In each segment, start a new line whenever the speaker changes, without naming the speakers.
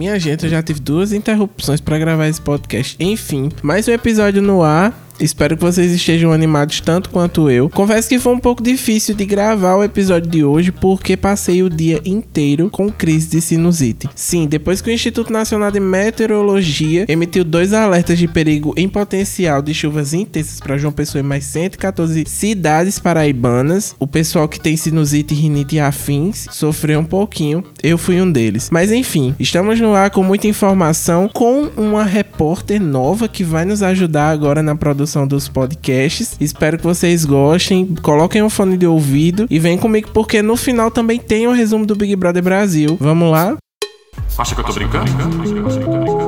Minha gente, eu já tive duas interrupções para gravar esse podcast. Enfim, mais um episódio no ar. Espero que vocês estejam animados tanto quanto eu. Confesso que foi um pouco difícil de gravar o episódio de hoje porque passei o dia inteiro com crise de sinusite. Sim, depois que o Instituto Nacional de Meteorologia emitiu dois alertas de perigo em potencial de chuvas intensas para João Pessoa e mais 114 cidades paraibanas, o pessoal que tem sinusite, rinite e afins sofreu um pouquinho. Eu fui um deles. Mas enfim, estamos no ar com muita informação com uma repórter nova que vai nos ajudar agora na produção dos podcasts. Espero que vocês gostem. Coloquem um fone de ouvido e vem comigo porque no final também tem o um resumo do Big Brother Brasil. Vamos lá?
Acha que eu tô brincando?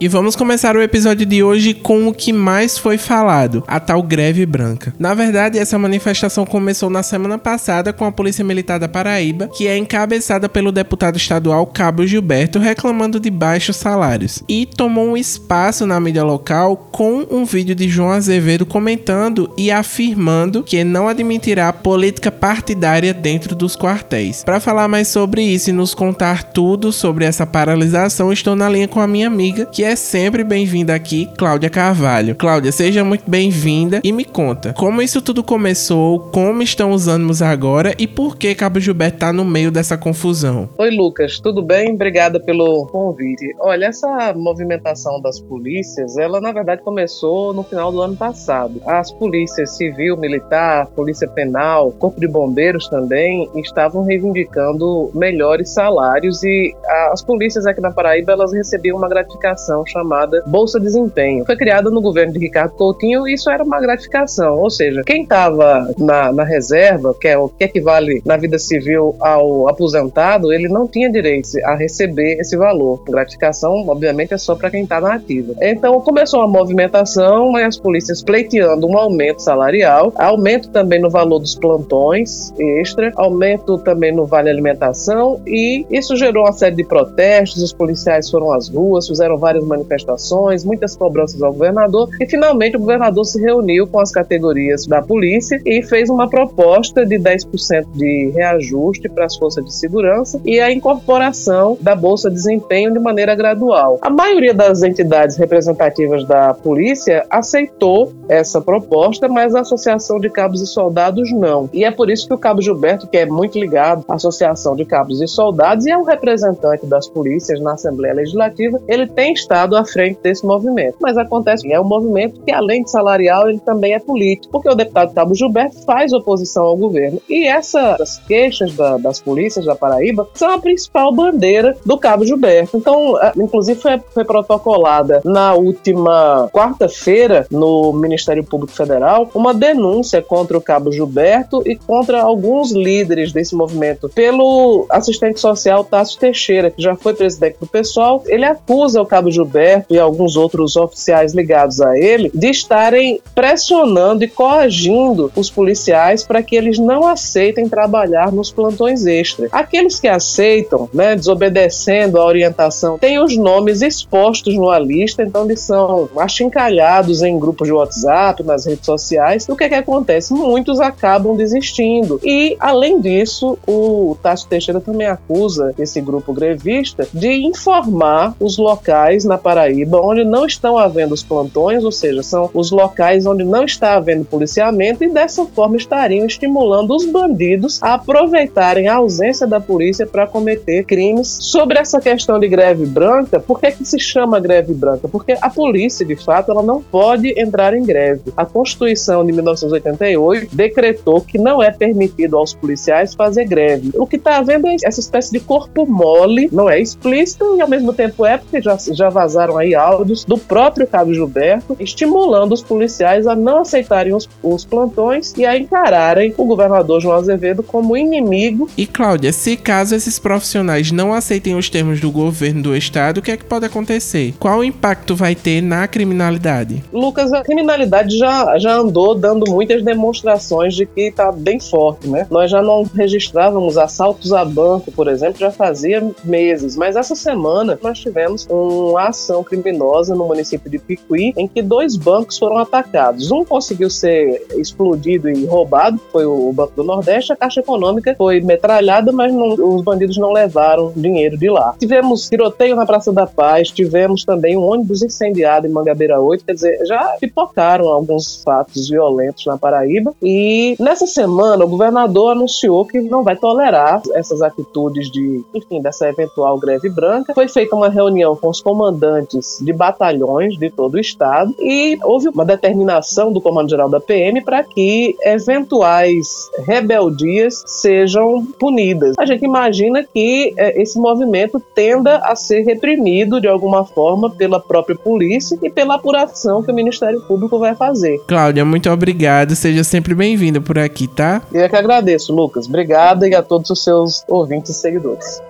E vamos começar o episódio de hoje com o que mais foi falado, a tal greve branca. Na verdade, essa manifestação começou na semana passada com a Polícia Militar da Paraíba, que é encabeçada pelo deputado estadual Cabo Gilberto, reclamando de baixos salários. E tomou um espaço na mídia local com um vídeo de João Azevedo comentando e afirmando que não admitirá política partidária dentro dos quartéis. Para falar mais sobre isso e nos contar tudo sobre essa paralisação, estou na linha com a minha amiga, que é é sempre bem-vinda aqui, Cláudia Carvalho. Cláudia, seja muito bem-vinda e me conta como isso tudo começou, como estão os ânimos agora e por que Cabo Gilberto está no meio dessa confusão.
Oi, Lucas, tudo bem? Obrigada pelo convite. Olha, essa movimentação das polícias, ela na verdade começou no final do ano passado. As polícias civil, militar, polícia penal, corpo de bombeiros também estavam reivindicando melhores salários e as polícias aqui na Paraíba elas recebiam uma gratificação chamada Bolsa Desempenho. Foi criada no governo de Ricardo Coutinho e isso era uma gratificação, ou seja, quem estava na, na, reserva, que é o que equivale na vida civil ao aposentado, ele não tinha direito a receber esse valor. Gratificação, obviamente, é só para quem está na ativa. Então começou a movimentação, as polícias pleiteando um aumento salarial, aumento também no valor dos plantões extra, aumento também no vale alimentação e isso gerou uma série de protestos. Os policiais foram às ruas, fizeram várias manifestações, muitas cobranças ao governador e finalmente o governador se reuniu com as categorias da polícia e fez uma proposta de 10% de reajuste para as forças de segurança e a incorporação da bolsa de desempenho de maneira gradual. A maioria das entidades representativas da polícia aceitou essa proposta, mas a Associação de Cabos e Soldados não. E é por isso que o Cabo Gilberto, que é muito ligado à Associação de Cabos e Soldados e é um representante das polícias na Assembleia Legislativa, ele tem estado Estado à frente desse movimento. Mas acontece é um movimento que, além de salarial, ele também é político, porque o deputado Cabo Gilberto faz oposição ao governo. E essas queixas da, das polícias da Paraíba são a principal bandeira do Cabo Gilberto. Então, inclusive, foi, foi protocolada na última quarta-feira no Ministério Público Federal uma denúncia contra o Cabo Gilberto e contra alguns líderes desse movimento pelo assistente social Tasso Teixeira, que já foi presidente do PSOL. Ele acusa o Cabo Gilberto Gilberto e alguns outros oficiais ligados a ele de estarem pressionando e coagindo os policiais para que eles não aceitem trabalhar nos plantões extras. Aqueles que aceitam, né, desobedecendo a orientação, têm os nomes expostos numa lista, então eles são achincalhados em grupos de WhatsApp, nas redes sociais. O que é que acontece? Muitos acabam desistindo. E, além disso, o Tasso Teixeira também acusa esse grupo grevista de informar os locais na Paraíba onde não estão havendo os plantões, ou seja, são os locais onde não está havendo policiamento e dessa forma estariam estimulando os bandidos a aproveitarem a ausência da polícia para cometer crimes. Sobre essa questão de greve branca, por que, que se chama greve branca? Porque a polícia, de fato, ela não pode entrar em greve. A Constituição de 1988 decretou que não é permitido aos policiais fazer greve. O que está havendo é essa espécie de corpo mole, não é explícito e ao mesmo tempo é porque já, já vazaram aí áudios do próprio Cabo Gilberto estimulando os policiais a não aceitarem os, os plantões e a encararem o governador João Azevedo como inimigo.
E Cláudia, se caso esses profissionais não aceitem os termos do governo do estado, o que é que pode acontecer? Qual impacto vai ter na criminalidade?
Lucas, a criminalidade já, já andou dando muitas demonstrações de que está bem forte, né? Nós já não registrávamos assaltos a banco, por exemplo, já fazia meses, mas essa semana nós tivemos um criminosa no município de Picuí, em que dois bancos foram atacados. Um conseguiu ser explodido e roubado, foi o Banco do Nordeste, a Caixa Econômica foi metralhada, mas não, os bandidos não levaram dinheiro de lá. Tivemos tiroteio na Praça da Paz, tivemos também um ônibus incendiado em Mangabeira 8, quer dizer, já pipocaram alguns fatos violentos na Paraíba. E nessa semana, o governador anunciou que não vai tolerar essas atitudes de, enfim, dessa eventual greve branca. Foi feita uma reunião com os comandantes de batalhões de todo o estado e houve uma determinação do comando-geral da PM para que eventuais rebeldias sejam punidas. A gente imagina que é, esse movimento tenda a ser reprimido de alguma forma pela própria polícia e pela apuração que o Ministério Público vai fazer.
Cláudia, muito obrigado. Seja sempre bem-vinda por aqui, tá?
Eu é que agradeço, Lucas. Obrigada e a todos os seus ouvintes e seguidores.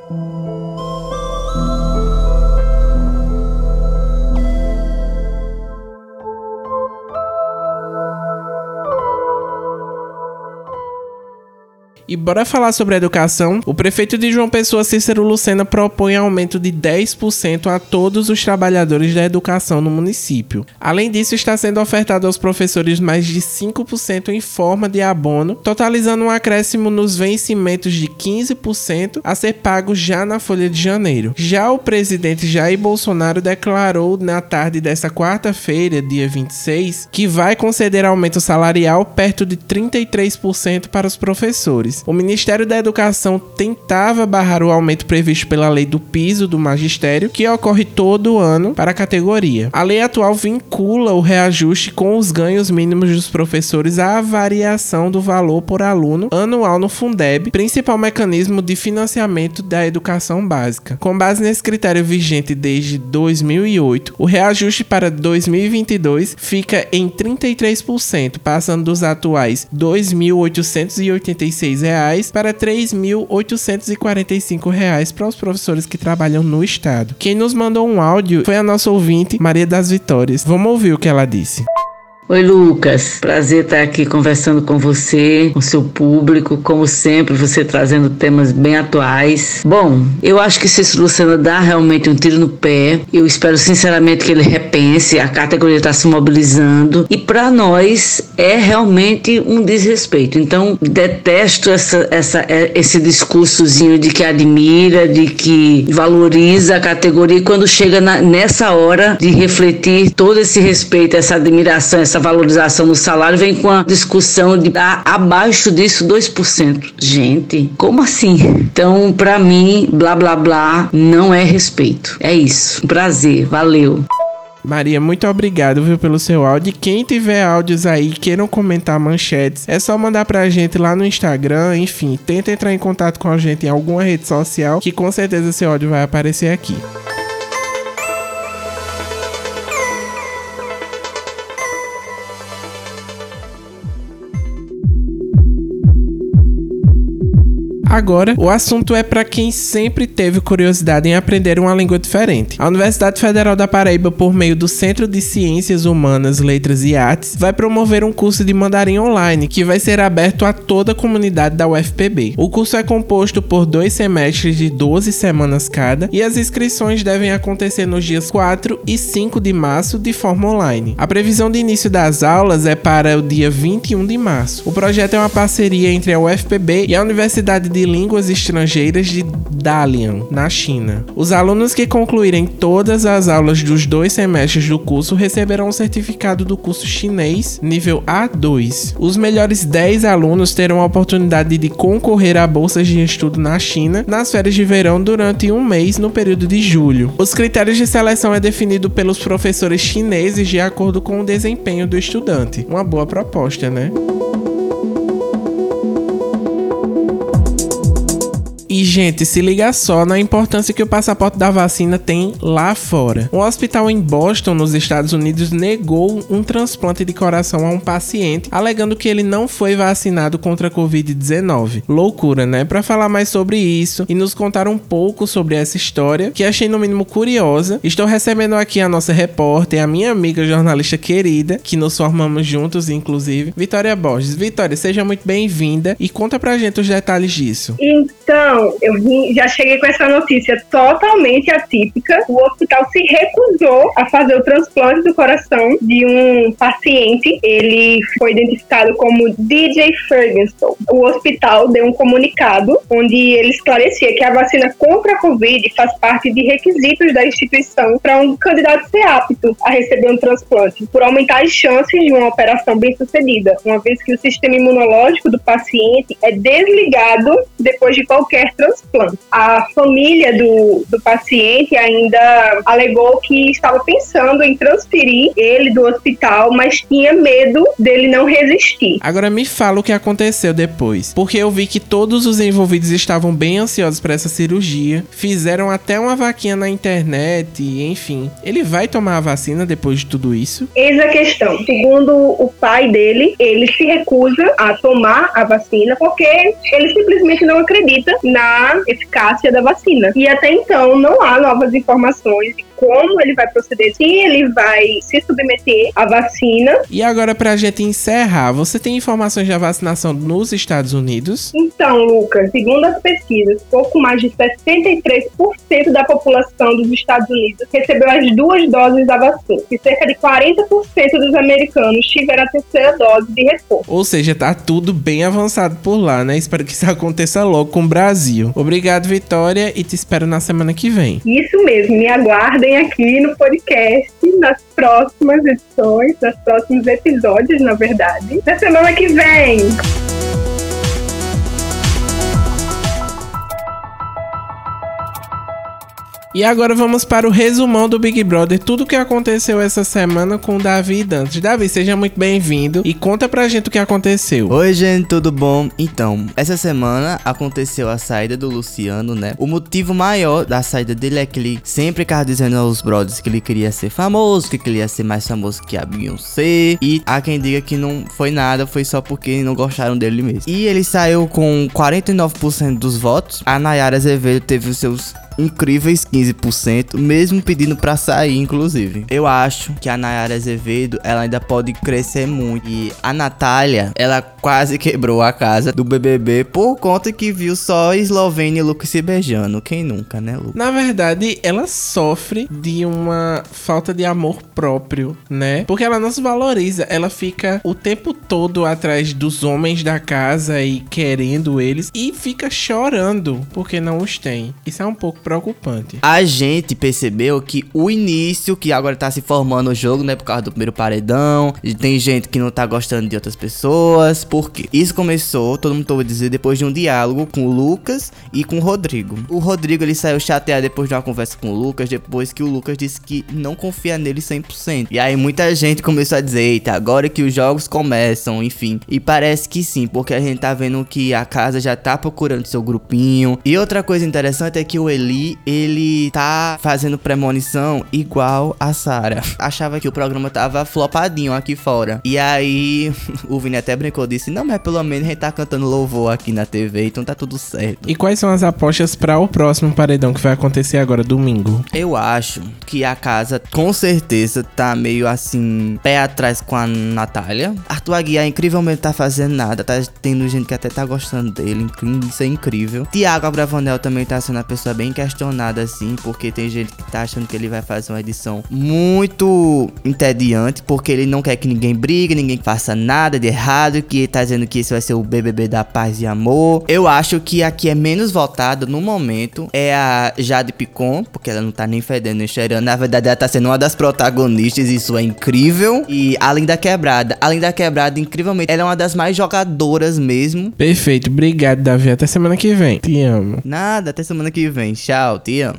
E bora falar sobre educação. O prefeito de João Pessoa, Cícero Lucena, propõe aumento de 10% a todos os trabalhadores da educação no município. Além disso, está sendo ofertado aos professores mais de 5% em forma de abono, totalizando um acréscimo nos vencimentos de 15% a ser pago já na folha de janeiro. Já o presidente Jair Bolsonaro declarou na tarde desta quarta-feira, dia 26, que vai conceder aumento salarial perto de 33% para os professores. O Ministério da Educação tentava barrar o aumento previsto pela lei do piso do magistério, que ocorre todo ano para a categoria. A lei atual vincula o reajuste com os ganhos mínimos dos professores à variação do valor por aluno anual no Fundeb, principal mecanismo de financiamento da educação básica. Com base nesse critério vigente desde 2008, o reajuste para 2022 fica em 33%, passando dos atuais R$ 2.886 reais para 3.845 reais para os professores que trabalham no estado. Quem nos mandou um áudio foi a nossa ouvinte Maria das Vitórias. Vamos ouvir o que ela disse.
Oi, Lucas. Prazer estar aqui conversando com você, com seu público. Como sempre, você trazendo temas bem atuais. Bom, eu acho que se Luciano dá realmente um tiro no pé. Eu espero sinceramente que ele repense. A categoria está se mobilizando. E para nós é realmente um desrespeito. Então, detesto essa, essa, é, esse discursozinho de que admira, de que valoriza a categoria. E quando chega na, nessa hora de refletir todo esse respeito, essa admiração, essa essa valorização no salário vem com a discussão de dar abaixo disso 2%. Gente, como assim? Então, para mim, blá blá blá não é respeito. É isso. Prazer, valeu.
Maria, muito obrigado viu, pelo seu áudio. Quem tiver áudios aí queiram comentar manchetes, é só mandar pra gente lá no Instagram. Enfim, tenta entrar em contato com a gente em alguma rede social, que com certeza seu áudio vai aparecer aqui. Agora, o assunto é para quem sempre teve curiosidade em aprender uma língua diferente. A Universidade Federal da Paraíba, por meio do Centro de Ciências Humanas, Letras e Artes, vai promover um curso de mandarim online que vai ser aberto a toda a comunidade da UFPB. O curso é composto por dois semestres de 12 semanas cada e as inscrições devem acontecer nos dias 4 e 5 de março de forma online. A previsão de início das aulas é para o dia 21 de março. O projeto é uma parceria entre a UFPB e a Universidade de Línguas Estrangeiras de Dalian, na China. Os alunos que concluírem todas as aulas dos dois semestres do curso receberão um certificado do curso chinês nível A2. Os melhores 10 alunos terão a oportunidade de concorrer a bolsas de estudo na China nas férias de verão durante um mês no período de julho. Os critérios de seleção é definido pelos professores chineses de acordo com o desempenho do estudante. Uma boa proposta, né? E, gente, se liga só na importância que o passaporte da vacina tem lá fora. Um hospital em Boston, nos Estados Unidos, negou um transplante de coração a um paciente, alegando que ele não foi vacinado contra a Covid-19. Loucura, né? Para falar mais sobre isso e nos contar um pouco sobre essa história, que achei no mínimo curiosa, estou recebendo aqui a nossa repórter, a minha amiga jornalista querida, que nos formamos juntos, inclusive, Vitória Borges. Vitória, seja muito bem-vinda e conta pra gente os detalhes disso.
Então, Então, eu vim, já cheguei com essa notícia totalmente atípica. O hospital se recusou a fazer o transplante do coração de um paciente. Ele foi identificado como DJ Ferguson. O hospital deu um comunicado onde ele esclarecia que a vacina contra a Covid faz parte de requisitos da instituição para um candidato ser apto a receber um transplante, por aumentar as chances de uma operação bem sucedida, uma vez que o sistema imunológico do paciente é desligado depois de qualquer transplante. A família do, do paciente ainda alegou que estava pensando em transferir ele do hospital, mas tinha medo dele não resistir.
Agora me fala o que aconteceu depois, porque eu vi que todos os envolvidos estavam bem ansiosos para essa cirurgia, fizeram até uma vaquinha na internet, enfim. Ele vai tomar a vacina depois de tudo isso?
Eis a questão. Segundo o pai dele, ele se recusa a tomar a vacina porque ele simplesmente não acredita na eficácia da vacina. E até então não há novas informações de como ele vai proceder, se ele vai se submeter à vacina.
E agora, pra gente encerrar, você tem informações da vacinação nos Estados Unidos?
Então, Lucas, segundo as pesquisas, pouco mais de 63% da população dos Estados Unidos recebeu as duas doses da vacina, e cerca de 40% dos americanos tiveram a terceira dose de reforço.
Ou seja, tá tudo bem avançado por lá, né? Espero que isso aconteça logo com o Brasil. Obrigado, Vitória, e te espero na semana que vem.
Isso mesmo, me aguardem aqui no podcast nas próximas edições, nos próximos episódios, na verdade, na semana que vem.
E agora vamos para o resumão do Big Brother, tudo o que aconteceu essa semana com o Davi Dantas. Davi, seja muito bem-vindo e conta pra gente o que aconteceu.
Oi, gente, tudo bom? Então, essa semana aconteceu a saída do Luciano, né? O motivo maior da saída dele é que ele sempre ficava dizendo aos brothers que ele queria ser famoso, que ele ser mais famoso que a Beyoncé. E há quem diga que não foi nada, foi só porque não gostaram dele mesmo. E ele saiu com 49% dos votos. A Nayara Azevedo teve os seus incríveis 15%, mesmo pedindo pra sair, inclusive. Eu acho que a Nayara Azevedo, ela ainda pode crescer muito. E a Natália, ela quase quebrou a casa do BBB por conta que viu só Eslovênia e Lucas se beijando. Quem nunca, né, Lucas?
Na verdade, ela sofre de uma falta de amor próprio, né? Porque ela não se valoriza, ela fica o tempo todo atrás dos homens da casa e querendo eles e fica chorando porque não os tem. Isso é um pouco preocupante.
A gente percebeu que o início, que agora tá se formando o jogo, né, por causa do primeiro paredão, tem gente que não tá gostando de outras pessoas, porque isso começou, todo mundo ouve dizer, depois de um diálogo com o Lucas e com o Rodrigo. O Rodrigo, ele saiu chateado depois de uma conversa com o Lucas, depois que o Lucas disse que não confia nele 100%. E aí muita gente começou a dizer, eita, agora que os jogos começam, enfim. E parece que sim, porque a gente tá vendo que a casa já tá procurando seu grupinho. E outra coisa interessante é que o Eli ele tá fazendo premonição igual a Sara. Achava que o programa tava flopadinho aqui fora. E aí, o Vini até brincou, disse: Não, mas pelo menos a gente tá cantando louvor aqui na TV, então tá tudo certo.
E quais são as apostas para o próximo paredão que vai acontecer agora, domingo?
Eu acho que a casa, com certeza, tá meio assim, pé atrás com a Natália. Arthur Aguiar, incrivelmente, tá fazendo nada. Tá tendo gente que até tá gostando dele. Isso é incrível. Tiago Abravanel também tá sendo uma pessoa bem questionada assim, porque tem gente que tá achando que ele vai fazer uma edição muito entediante, porque ele não quer que ninguém brigue, ninguém faça nada de errado, que tá dizendo que esse vai ser o BBB da paz e amor. Eu acho que a que é menos votada no momento é a Jade Picon, porque ela não tá nem fedendo nem cheirando. Na verdade, ela tá sendo uma das protagonistas, isso é incrível. E além da quebrada, além da quebrada, incrivelmente, ela é uma das mais jogadoras mesmo.
Perfeito, obrigado, Davi. Até semana que vem. Te amo.
Nada, até semana que vem. Chao, tiem.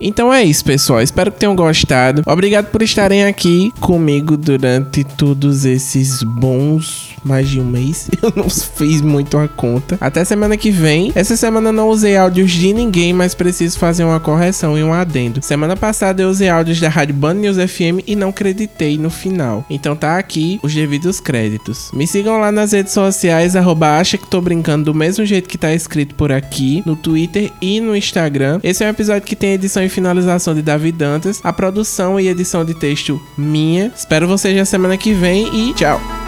Então é isso, pessoal. Espero que tenham gostado. Obrigado por estarem aqui comigo durante todos esses bons mais de um mês. Eu não fiz muito a conta. Até semana que vem. Essa semana não usei áudios de ninguém, mas preciso fazer uma correção e um adendo. Semana passada eu usei áudios da Rádio Band News FM e não creditei no final. Então tá aqui os devidos créditos. Me sigam lá nas redes sociais, arroba acha que tô brincando do mesmo jeito que tá escrito por aqui, no Twitter e no Instagram. Esse é um episódio que tem edição e finalização de Davi Dantas, a produção e edição de texto minha. Espero vocês na semana que vem e tchau!